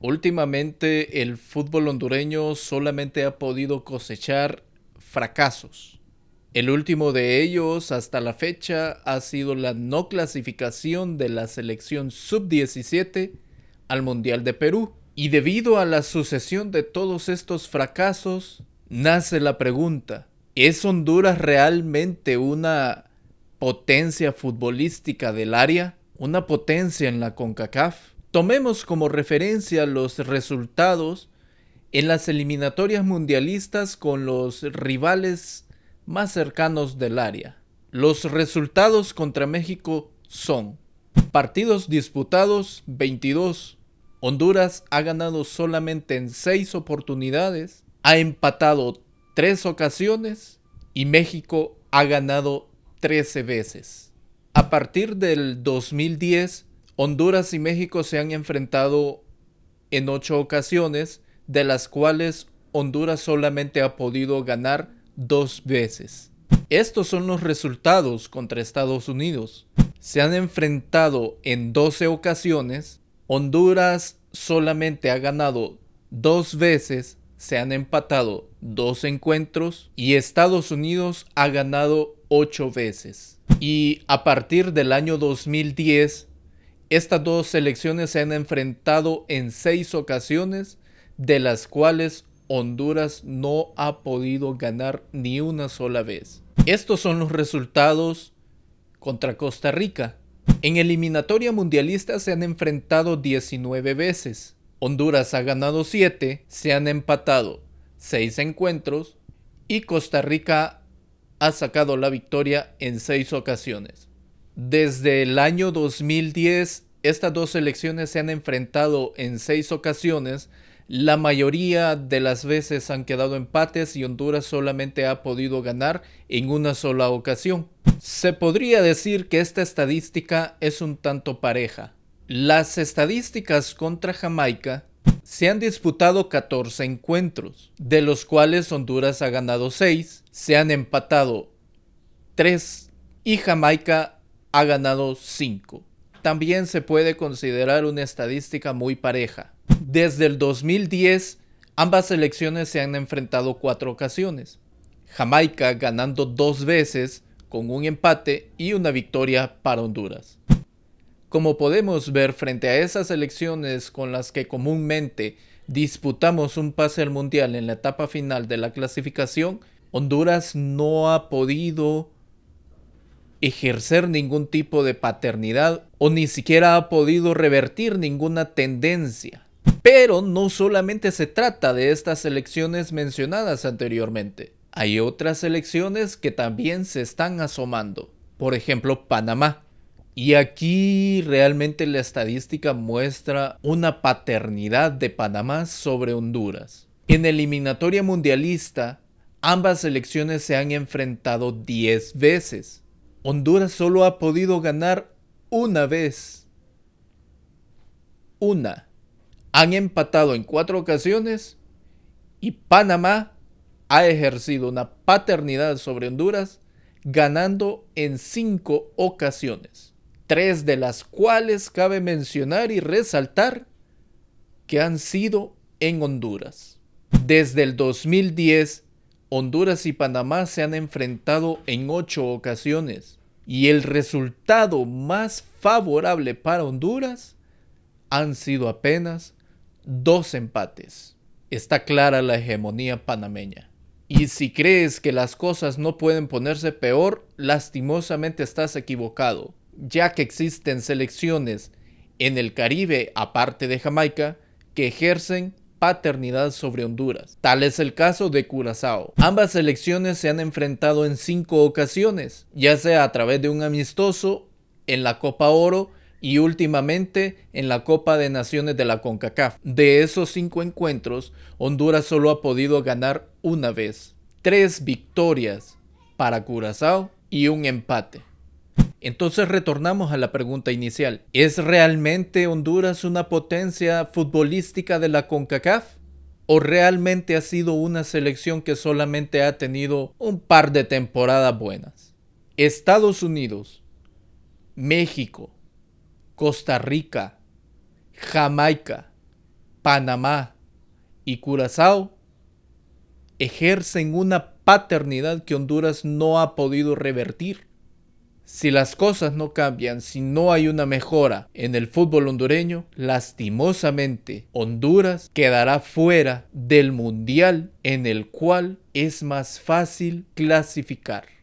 Últimamente el fútbol hondureño solamente ha podido cosechar fracasos. El último de ellos hasta la fecha ha sido la no clasificación de la selección sub-17 al Mundial de Perú. Y debido a la sucesión de todos estos fracasos, nace la pregunta, ¿es Honduras realmente una potencia futbolística del área? ¿Una potencia en la CONCACAF? Tomemos como referencia los resultados en las eliminatorias mundialistas con los rivales más cercanos del área. Los resultados contra México son partidos disputados 22. Honduras ha ganado solamente en 6 oportunidades, ha empatado 3 ocasiones y México ha ganado 13 veces. A partir del 2010, Honduras y México se han enfrentado en ocho ocasiones, de las cuales Honduras solamente ha podido ganar dos veces. Estos son los resultados contra Estados Unidos. Se han enfrentado en 12 ocasiones, Honduras solamente ha ganado dos veces, se han empatado dos encuentros y Estados Unidos ha ganado ocho veces. Y a partir del año 2010 estas dos selecciones se han enfrentado en seis ocasiones, de las cuales Honduras no ha podido ganar ni una sola vez. Estos son los resultados contra Costa Rica. En eliminatoria mundialista se han enfrentado 19 veces. Honduras ha ganado 7, se han empatado 6 encuentros y Costa Rica ha sacado la victoria en 6 ocasiones. Desde el año 2010, estas dos selecciones se han enfrentado en seis ocasiones. La mayoría de las veces han quedado empates y Honduras solamente ha podido ganar en una sola ocasión. Se podría decir que esta estadística es un tanto pareja. Las estadísticas contra Jamaica se han disputado 14 encuentros, de los cuales Honduras ha ganado 6, se han empatado 3 y Jamaica ha ganado 5. También se puede considerar una estadística muy pareja. Desde el 2010, ambas selecciones se han enfrentado cuatro ocasiones. Jamaica ganando dos veces con un empate y una victoria para Honduras. Como podemos ver frente a esas elecciones con las que comúnmente disputamos un pase al mundial en la etapa final de la clasificación, Honduras no ha podido ejercer ningún tipo de paternidad o ni siquiera ha podido revertir ninguna tendencia. Pero no solamente se trata de estas elecciones mencionadas anteriormente. Hay otras elecciones que también se están asomando. Por ejemplo, Panamá. Y aquí realmente la estadística muestra una paternidad de Panamá sobre Honduras. En eliminatoria mundialista, ambas elecciones se han enfrentado 10 veces. Honduras solo ha podido ganar una vez. Una. Han empatado en cuatro ocasiones y Panamá ha ejercido una paternidad sobre Honduras ganando en cinco ocasiones. Tres de las cuales cabe mencionar y resaltar que han sido en Honduras. Desde el 2010 Honduras y Panamá se han enfrentado en ocho ocasiones y el resultado más favorable para Honduras han sido apenas dos empates. Está clara la hegemonía panameña. Y si crees que las cosas no pueden ponerse peor, lastimosamente estás equivocado, ya que existen selecciones en el Caribe, aparte de Jamaica, que ejercen paternidad sobre Honduras. Tal es el caso de Curazao. Ambas selecciones se han enfrentado en cinco ocasiones, ya sea a través de un amistoso, en la Copa Oro y últimamente en la Copa de Naciones de la CONCACAF. De esos cinco encuentros, Honduras solo ha podido ganar una vez. Tres victorias para Curazao y un empate. Entonces retornamos a la pregunta inicial. ¿Es realmente Honduras una potencia futbolística de la CONCACAF? ¿O realmente ha sido una selección que solamente ha tenido un par de temporadas buenas? Estados Unidos, México, Costa Rica, Jamaica, Panamá y Curazao ejercen una paternidad que Honduras no ha podido revertir. Si las cosas no cambian, si no hay una mejora en el fútbol hondureño, lastimosamente Honduras quedará fuera del mundial en el cual es más fácil clasificar.